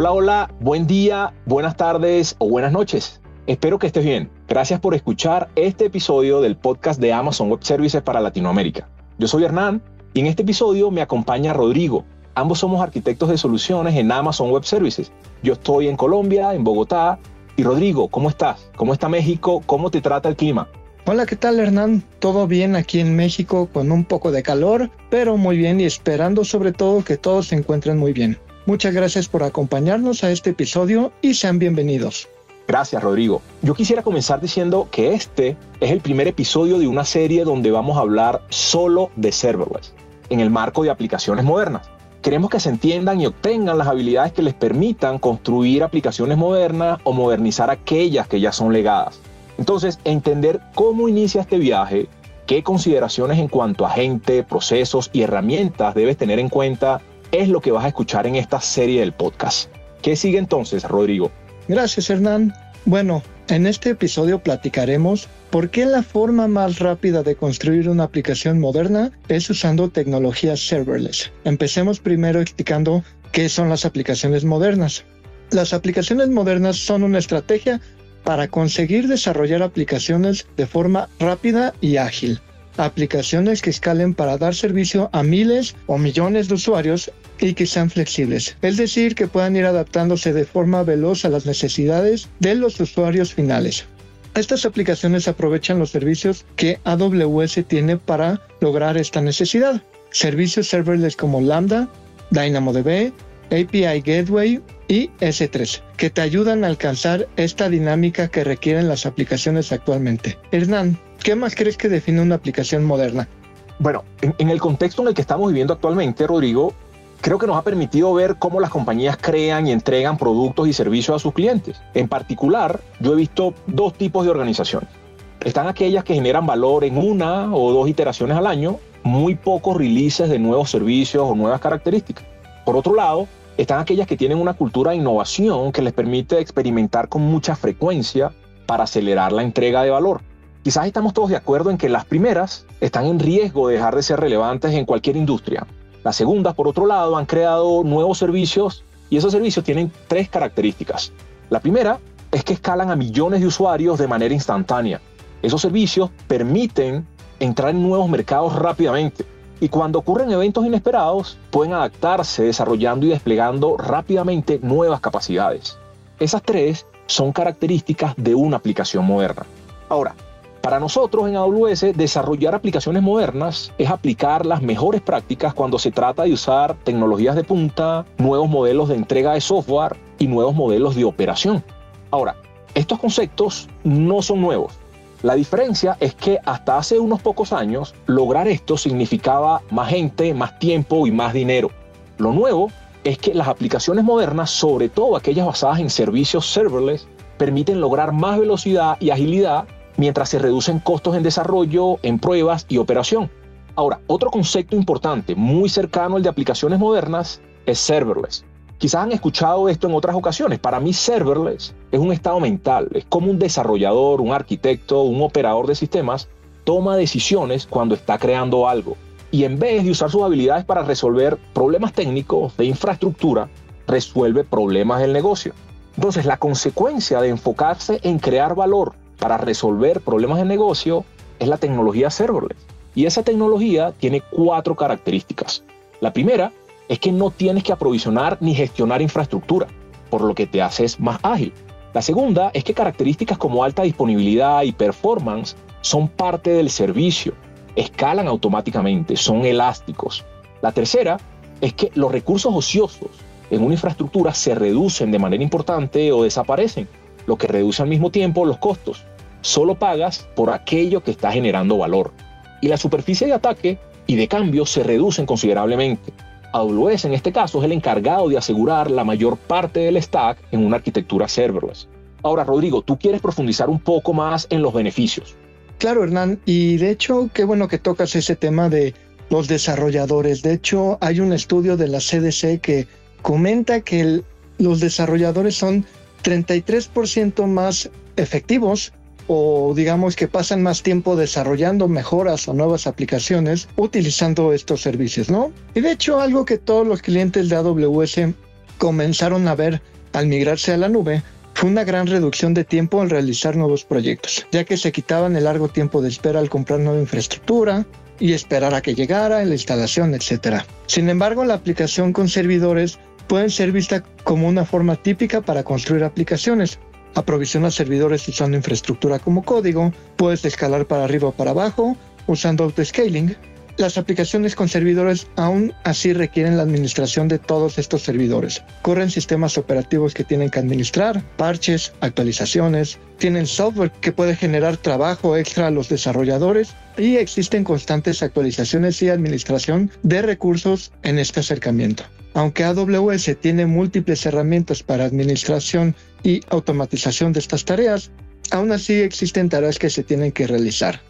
Hola, hola, buen día, buenas tardes o buenas noches. Espero que estés bien. Gracias por escuchar este episodio del podcast de Amazon Web Services para Latinoamérica. Yo soy Hernán y en este episodio me acompaña Rodrigo. Ambos somos arquitectos de soluciones en Amazon Web Services. Yo estoy en Colombia, en Bogotá. Y Rodrigo, ¿cómo estás? ¿Cómo está México? ¿Cómo te trata el clima? Hola, ¿qué tal Hernán? Todo bien aquí en México con un poco de calor, pero muy bien y esperando sobre todo que todos se encuentren muy bien. Muchas gracias por acompañarnos a este episodio y sean bienvenidos. Gracias, Rodrigo. Yo quisiera comenzar diciendo que este es el primer episodio de una serie donde vamos a hablar solo de serverless, en el marco de aplicaciones modernas. Queremos que se entiendan y obtengan las habilidades que les permitan construir aplicaciones modernas o modernizar aquellas que ya son legadas. Entonces, entender cómo inicia este viaje, qué consideraciones en cuanto a gente, procesos y herramientas debes tener en cuenta es lo que vas a escuchar en esta serie del podcast. ¿Qué sigue entonces, Rodrigo? Gracias, Hernán. Bueno, en este episodio platicaremos por qué la forma más rápida de construir una aplicación moderna es usando tecnologías serverless. Empecemos primero explicando qué son las aplicaciones modernas. Las aplicaciones modernas son una estrategia para conseguir desarrollar aplicaciones de forma rápida y ágil aplicaciones que escalen para dar servicio a miles o millones de usuarios y que sean flexibles, es decir, que puedan ir adaptándose de forma veloz a las necesidades de los usuarios finales. Estas aplicaciones aprovechan los servicios que AWS tiene para lograr esta necesidad. Servicios serverless como Lambda, DynamoDB, API Gateway y S3, que te ayudan a alcanzar esta dinámica que requieren las aplicaciones actualmente. Hernán, ¿Qué más crees que define una aplicación moderna? Bueno, en, el contexto en el que estamos viviendo actualmente, Rodrigo, creo que nos ha permitido ver cómo las compañías crean y entregan productos y servicios a sus clientes. En particular, yo he visto dos tipos de organizaciones. Están aquellas que generan valor en una o dos iteraciones al año, muy pocos releases de nuevos servicios o nuevas características. Por otro lado, están aquellas que tienen una cultura de innovación que les permite experimentar con mucha frecuencia para acelerar la entrega de valor. Quizás estamos todos de acuerdo en que las primeras están en riesgo de dejar de ser relevantes en cualquier industria. Las segundas, por otro lado, han creado nuevos servicios y esos servicios tienen tres características. La primera es que escalan a millones de usuarios de manera instantánea. Esos servicios permiten entrar en nuevos mercados rápidamente y cuando ocurren eventos inesperados pueden adaptarse desarrollando y desplegando rápidamente nuevas capacidades. Esas tres son características de una aplicación moderna. Ahora, para nosotros en AWS, desarrollar aplicaciones modernas es aplicar las mejores prácticas cuando se trata de usar tecnologías de punta, nuevos modelos de entrega de software y nuevos modelos de operación. Ahora, estos conceptos no son nuevos. La diferencia es que hasta hace unos pocos años lograr esto significaba más gente, más tiempo y más dinero. Lo nuevo es que las aplicaciones modernas, sobre todo aquellas basadas en servicios serverless, permiten lograr más velocidad y agilidad mientras se reducen costos en desarrollo, en pruebas y operación. Ahora, otro concepto importante, muy cercano al de aplicaciones modernas, es serverless. Quizás han escuchado esto en otras ocasiones. Para mí, serverless es un estado mental. Es como un desarrollador, un arquitecto, un operador de sistemas toma decisiones cuando está creando algo. Y en vez de usar sus habilidades para resolver problemas técnicos de infraestructura, resuelve problemas del negocio. Entonces, la consecuencia de enfocarse en crear valor para resolver problemas de negocio es la tecnología serverless. Y esa tecnología tiene cuatro características. La primera es que no tienes que aprovisionar ni gestionar infraestructura, por lo que te haces más ágil. La segunda es que características como alta disponibilidad y performance son parte del servicio, escalan automáticamente, son elásticos. La tercera es que los recursos ociosos en una infraestructura se reducen de manera importante o desaparecen, lo que reduce al mismo tiempo los costos. Solo pagas por aquello que está generando valor. Y la superficie de ataque y de cambio se reducen considerablemente. AWS en este caso es el encargado de asegurar la mayor parte del stack en una arquitectura serverless. Ahora, Rodrigo, tú quieres profundizar un poco más en los beneficios. Claro, Hernán, y de hecho, qué bueno que tocas ese tema de los desarrolladores. De hecho, hay un estudio de la CDC que comenta que los desarrolladores son 33% más efectivos o digamos que pasan más tiempo desarrollando mejoras o nuevas aplicaciones utilizando estos servicios, ¿no? Y de hecho algo que todos los clientes de AWS comenzaron a ver al migrarse a la nube fue una gran reducción de tiempo al realizar nuevos proyectos, ya que se quitaban el largo tiempo de espera al comprar nueva infraestructura y esperar a que llegara la instalación, etc. Sin embargo, la aplicación con servidores puede ser vista como una forma típica para construir aplicaciones. Aprovisiona servidores usando infraestructura como código, puedes escalar para arriba o para abajo usando autoscaling, las aplicaciones con servidores aún así requieren la administración de todos estos servidores. Corren sistemas operativos que tienen que administrar, parches, actualizaciones, tienen software que puede generar trabajo extra a los desarrolladores y existen constantes actualizaciones y administración de recursos en este acercamiento. Aunque AWS tiene múltiples herramientas para administración y automatización de estas tareas, aún así existen tareas que se tienen que realizar.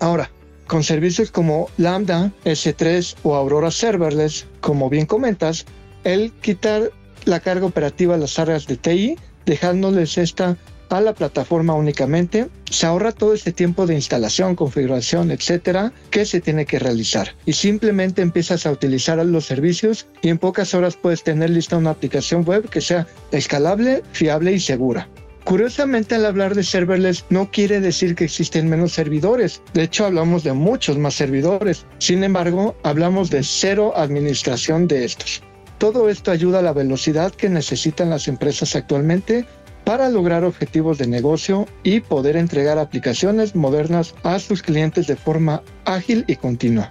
Ahora, con servicios como Lambda, S3 o Aurora Serverless, como bien comentas, el quitar la carga operativa a las áreas de TI, dejándoles esta a la plataforma únicamente, se ahorra todo este tiempo de instalación, configuración, etcétera, que se tiene que realizar. Y simplemente empiezas a utilizar los servicios y en pocas horas puedes tener lista una aplicación web que sea escalable, fiable y segura. Curiosamente, al hablar de serverless no quiere decir que existen menos servidores. De hecho, hablamos de muchos más servidores. Sin embargo, hablamos de cero administración de estos. Todo esto ayuda a la velocidad que necesitan las empresas actualmente para lograr objetivos de negocio y poder entregar aplicaciones modernas a sus clientes de forma ágil y continua.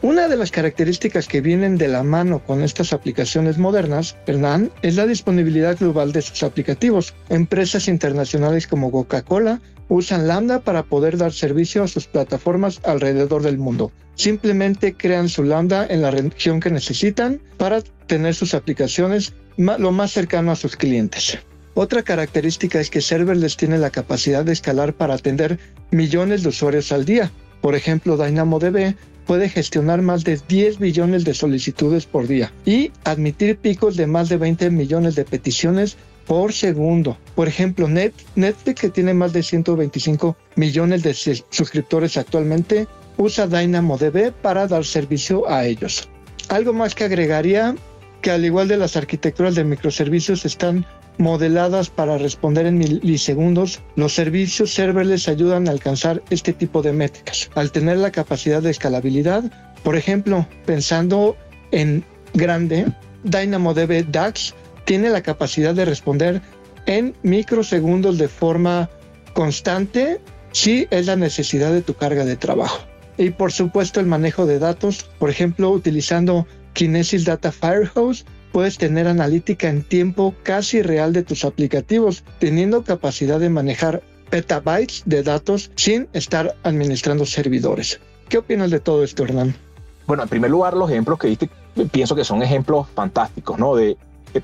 Una de las características que vienen de la mano con estas aplicaciones modernas, Hernán, es la disponibilidad global de sus aplicativos. Empresas internacionales como Coca-Cola usan Lambda para poder dar servicio a sus plataformas alrededor del mundo. Simplemente crean su Lambda en la región que necesitan para tener sus aplicaciones lo más cercano a sus clientes. Otra característica es que Serverless tiene la capacidad de escalar para atender millones de usuarios al día. Por ejemplo, DynamoDB puede gestionar más de 10 billones de solicitudes por día y admitir picos de más de 20 millones de peticiones por segundo. Por ejemplo, Netflix, que tiene más de 125 millones de suscriptores actualmente, usa DynamoDB para dar servicio a ellos. Algo más que agregaría que al igual de las arquitecturas de microservicios están modeladas para responder en milisegundos, los servicios serverless ayudan a alcanzar este tipo de métricas. Al tener la capacidad de escalabilidad, por ejemplo, pensando en grande, DynamoDB DAX tiene la capacidad de responder en microsegundos de forma constante si es la necesidad de tu carga de trabajo. Y por supuesto el manejo de datos, por ejemplo, utilizando Kinesis Data Firehose puedes tener analítica en tiempo casi real de tus aplicativos, teniendo capacidad de manejar petabytes de datos sin estar administrando servidores. ¿Qué opinas de todo esto, Hernán? Bueno, en primer lugar, los ejemplos que diste, pienso que son ejemplos fantásticos, ¿no? De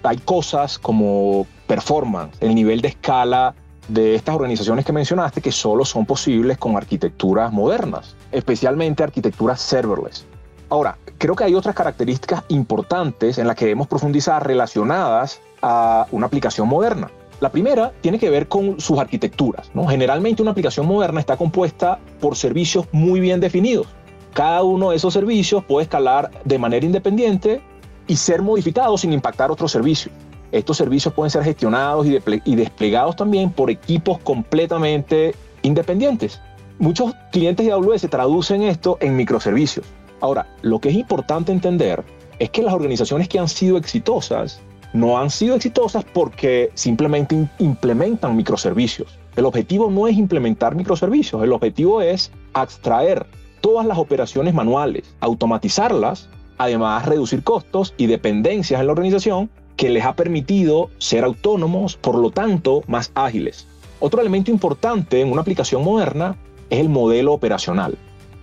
hay cosas como performance, el nivel de escala de estas organizaciones que mencionaste que solo son posibles con arquitecturas modernas, especialmente arquitecturas serverless. Ahora, creo que hay otras características importantes en las que debemos profundizar relacionadas a una aplicación moderna. La primera tiene que ver con sus arquitecturas. Generalmente una aplicación moderna está compuesta por servicios muy bien definidos. Cada uno de esos servicios puede escalar de manera independiente y ser modificado sin impactar otros servicios. Estos servicios pueden ser gestionados y desplegados también por equipos completamente independientes. Muchos clientes de AWS traducen esto en microservicios. Ahora, lo que es importante entender es que las organizaciones que han sido exitosas no han sido exitosas porque simplemente implementan microservicios. El objetivo no es implementar microservicios, el objetivo es extraer todas las operaciones manuales, automatizarlas, además reducir costos y dependencias en la organización que les ha permitido ser autónomos, por lo tanto, más ágiles. Otro elemento importante en una aplicación moderna es el modelo operacional.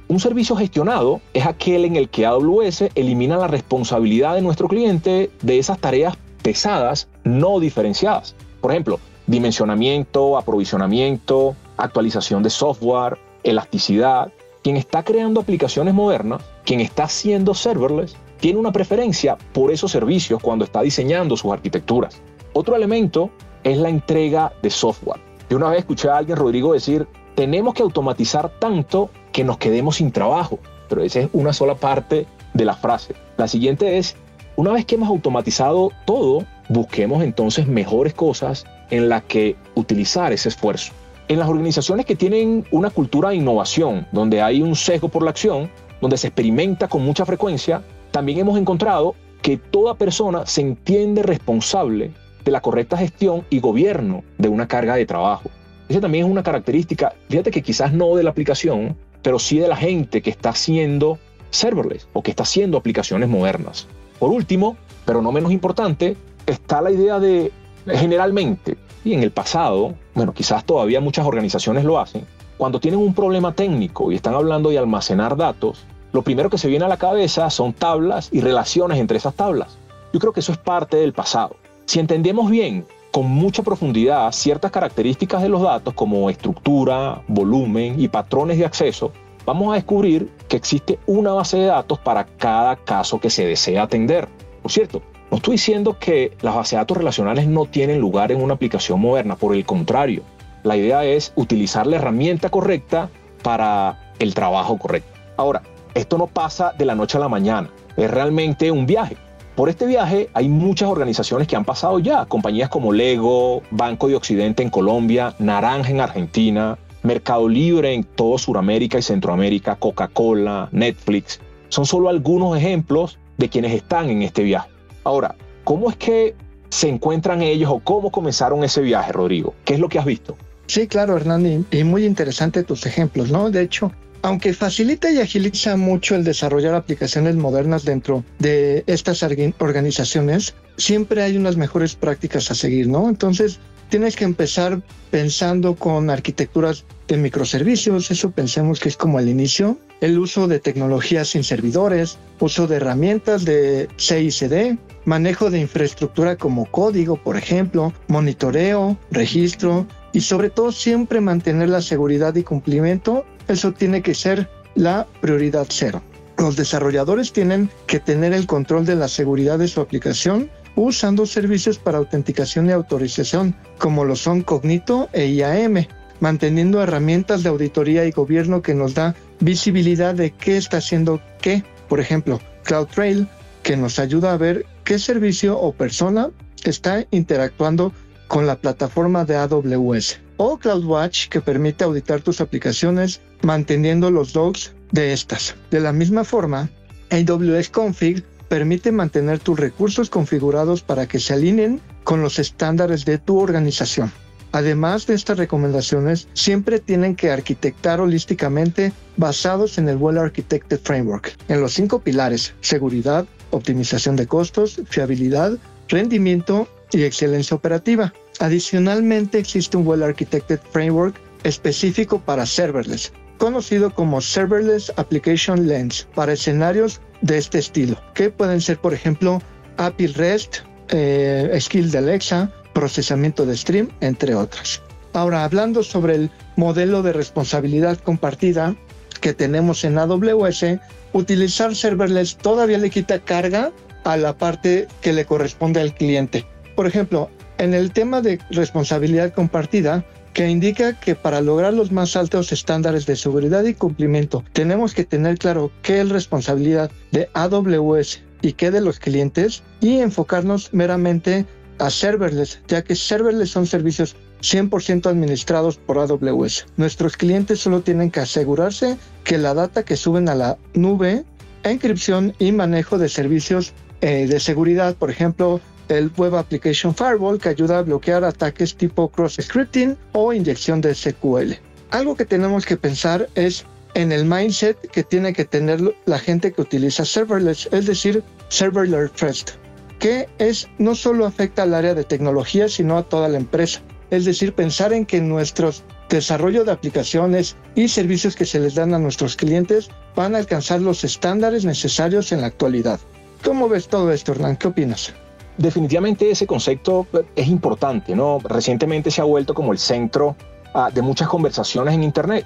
Un servicio gestionado es aquel en el que AWS elimina la responsabilidad de nuestro cliente de esas tareas pesadas no diferenciadas. Por ejemplo, dimensionamiento, aprovisionamiento, actualización de software, elasticidad. Quien está creando aplicaciones modernas, quien está haciendo serverless, tiene una preferencia por esos servicios cuando está diseñando sus arquitecturas. Otro elemento es la entrega de software. Yo una vez escuché a alguien, Rodrigo, decir, tenemos que automatizar tanto que nos quedemos sin trabajo. Pero esa es una sola parte de la frase. La siguiente es, una vez que hemos automatizado todo, busquemos entonces mejores cosas en las que utilizar ese esfuerzo. En las organizaciones que tienen una cultura de innovación, donde hay un sesgo por la acción, donde se experimenta con mucha frecuencia, también hemos encontrado que toda persona se entiende responsable de la correcta gestión y gobierno de una carga de trabajo. Esa también es una característica, fíjate que quizás no de la aplicación, pero sí de la gente que está haciendo serverless o que está haciendo aplicaciones modernas. Por último, pero no menos importante, está la idea de generalmente, y en el pasado, bueno, quizás todavía muchas organizaciones lo hacen, cuando tienen un problema técnico y están hablando de almacenar datos, lo primero que se viene a la cabeza son tablas y relaciones entre esas tablas. Yo creo que eso es parte del pasado. Si entendemos bien con mucha profundidad ciertas características de los datos como estructura, volumen y patrones de acceso, vamos a descubrir que existe una base de datos para cada caso que se desea atender. Por cierto, no estoy diciendo que las bases de datos relacionales no tienen lugar en una aplicación moderna, por el contrario, la idea es utilizar la herramienta correcta para el trabajo correcto. Ahora, esto no pasa de la noche a la mañana, es realmente un viaje. Por este viaje hay muchas organizaciones que han pasado ya, compañías como Lego, Banco de Occidente en Colombia, Naranja en Argentina, Mercado Libre en todo Sudamérica y Centroamérica, Coca-Cola, Netflix. Son solo algunos ejemplos de quienes están en este viaje. Ahora, ¿cómo es que se encuentran ellos o cómo comenzaron ese viaje, Rodrigo? ¿Qué es lo que has visto? Sí, claro, Hernán, y muy interesante tus ejemplos, ¿no? De hecho, aunque facilita y agiliza mucho el desarrollar aplicaciones modernas dentro de estas organizaciones, siempre hay unas mejores prácticas a seguir, ¿no? Entonces, tienes que empezar pensando con arquitecturas de microservicios, eso pensemos que es como el inicio, el uso de tecnologías sin servidores, uso de herramientas de CICD, manejo de infraestructura como código, por ejemplo, monitoreo, registro y sobre todo siempre mantener la seguridad y cumplimiento eso tiene que ser la prioridad cero. Los desarrolladores tienen que tener el control de la seguridad de su aplicación usando servicios para autenticación y autorización, como lo son Cognito e IAM, manteniendo herramientas de auditoría y gobierno que nos da visibilidad de qué está haciendo qué. Por ejemplo, CloudTrail, que nos ayuda a ver qué servicio o persona está interactuando con la plataforma de AWS o CloudWatch que permite auditar tus aplicaciones manteniendo los logs de estas. De la misma forma, AWS Config permite mantener tus recursos configurados para que se alineen con los estándares de tu organización. Además de estas recomendaciones, siempre tienen que arquitectar holísticamente basados en el Well Architected Framework, en los cinco pilares, seguridad, optimización de costos, fiabilidad, rendimiento y excelencia operativa. Adicionalmente existe un Well Architected Framework específico para serverless, conocido como Serverless Application Lens, para escenarios de este estilo, que pueden ser, por ejemplo, API REST, eh, Skill de Alexa, procesamiento de stream, entre otras. Ahora, hablando sobre el modelo de responsabilidad compartida que tenemos en AWS, utilizar serverless todavía le quita carga a la parte que le corresponde al cliente. Por ejemplo, en el tema de responsabilidad compartida, que indica que para lograr los más altos estándares de seguridad y cumplimiento, tenemos que tener claro qué es responsabilidad de AWS y qué de los clientes y enfocarnos meramente a serverless, ya que serverless son servicios 100% administrados por AWS. Nuestros clientes solo tienen que asegurarse que la data que suben a la nube, encripción y manejo de servicios eh, de seguridad, por ejemplo, el Web Application Firewall que ayuda a bloquear ataques tipo cross-scripting o inyección de SQL. Algo que tenemos que pensar es en el mindset que tiene que tener la gente que utiliza serverless, es decir, serverless first, que es no solo afecta al área de tecnología, sino a toda la empresa. Es decir, pensar en que nuestros desarrollo de aplicaciones y servicios que se les dan a nuestros clientes van a alcanzar los estándares necesarios en la actualidad. ¿Cómo ves todo esto, Hernán? ¿Qué opinas? Definitivamente ese concepto es importante, ¿no? Recientemente se ha vuelto como el centro ah, de muchas conversaciones en Internet.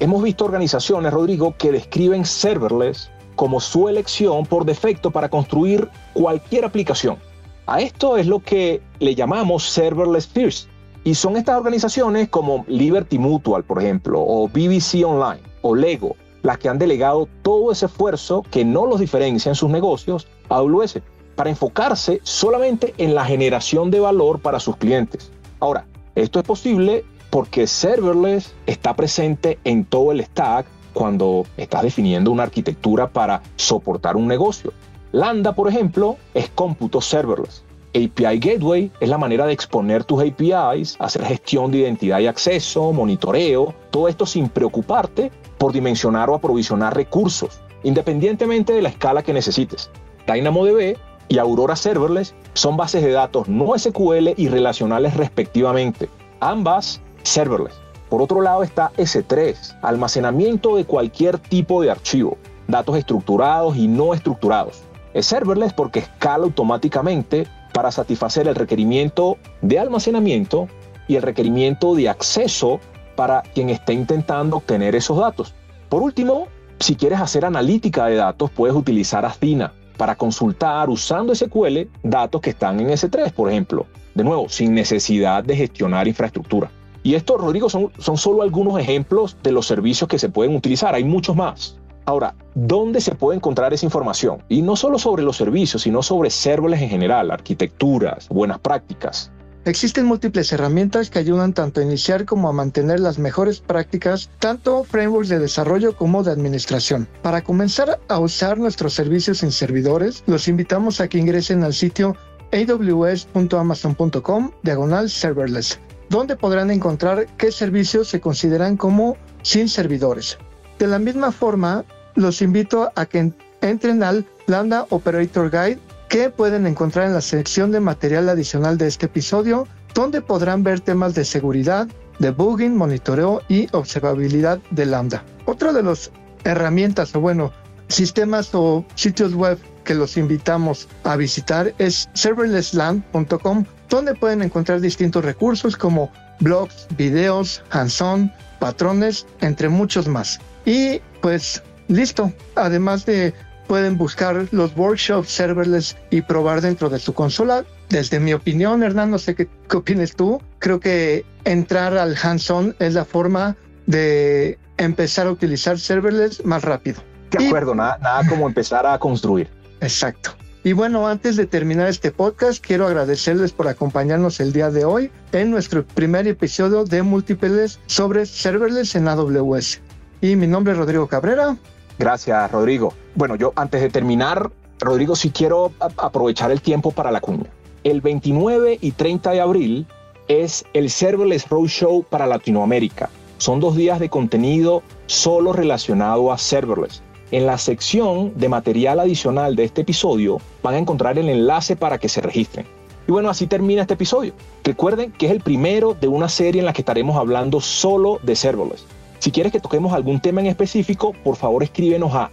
Hemos visto organizaciones, Rodrigo, que describen serverless como su elección por defecto para construir cualquier aplicación. A esto es lo que le llamamos serverless first. Y son estas organizaciones como Liberty Mutual, por ejemplo, o BBC Online, o Lego, las que han delegado todo ese esfuerzo que no los diferencia en sus negocios a AWS. Para enfocarse solamente en la generación de valor para sus clientes. Ahora, esto es posible porque serverless está presente en todo el stack cuando estás definiendo una arquitectura para soportar un negocio. Lambda, por ejemplo, es cómputo serverless. API Gateway es la manera de exponer tus APIs, hacer gestión de identidad y acceso, monitoreo, todo esto sin preocuparte por dimensionar o aprovisionar recursos, independientemente de la escala que necesites. DynamoDB y Aurora Serverless son bases de datos no SQL y relacionales respectivamente. Ambas serverless. Por otro lado está S3, almacenamiento de cualquier tipo de archivo, datos estructurados y no estructurados. Es serverless porque escala automáticamente para satisfacer el requerimiento de almacenamiento y el requerimiento de acceso para quien esté intentando obtener esos datos. Por último, si quieres hacer analítica de datos, puedes utilizar Athena para consultar usando SQL datos que están en S3, por ejemplo. De nuevo, sin necesidad de gestionar infraestructura. Y esto, Rodrigo, son, son solo algunos ejemplos de los servicios que se pueden utilizar. Hay muchos más. Ahora, ¿dónde se puede encontrar esa información? Y no solo sobre los servicios, sino sobre serverless en general, arquitecturas, buenas prácticas. Existen múltiples herramientas que ayudan tanto a iniciar como a mantener las mejores prácticas, tanto frameworks de desarrollo como de administración. Para comenzar a usar nuestros servicios en servidores, los invitamos a que ingresen al sitio aws.amazon.com diagonal serverless donde podrán encontrar qué servicios se consideran como sin servidores. De la misma forma, los invito a que entren al Lambda Operator Guide que pueden encontrar en la sección de material adicional de este episodio, donde podrán ver temas de seguridad, debugging, monitoreo y observabilidad de Lambda. Otra de las herramientas o bueno, sistemas o sitios web que los invitamos a visitar es serverlessland.com, donde pueden encontrar distintos recursos como blogs, videos, hands-on, patrones, entre muchos más. Y pues listo. Además de pueden buscar los workshops serverless y probar dentro de su consola. Desde mi opinión, Hernán, no sé qué, qué opinas tú. Creo que entrar al hands-on es la forma de empezar a utilizar serverless más rápido. De acuerdo, nada, nada como empezar a construir. Exacto. Y bueno, antes de terminar este podcast, quiero agradecerles por acompañarnos el día de hoy en nuestro primer episodio de múltiples sobre serverless en AWS. Y mi nombre es Rodrigo Cabrera. Gracias, Rodrigo. Bueno, yo antes de terminar, Rodrigo, sí quiero aprovechar el tiempo para la cuña. El 29 y 30 de abril es el Serverless Roadshow para Latinoamérica. Son dos días de contenido solo relacionado a serverless. En la sección de material adicional de este episodio van a encontrar el enlace para que se registren. Y bueno, así termina este episodio. Recuerden que es el primero de una serie en la que estaremos hablando solo de serverless. Si quieres que toquemos algún tema en específico, por favor escríbenos a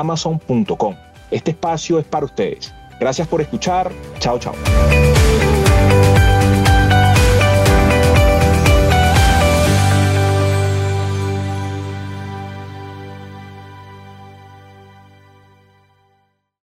amazon.com. Este espacio es para ustedes. Gracias por escuchar. Chao, chao.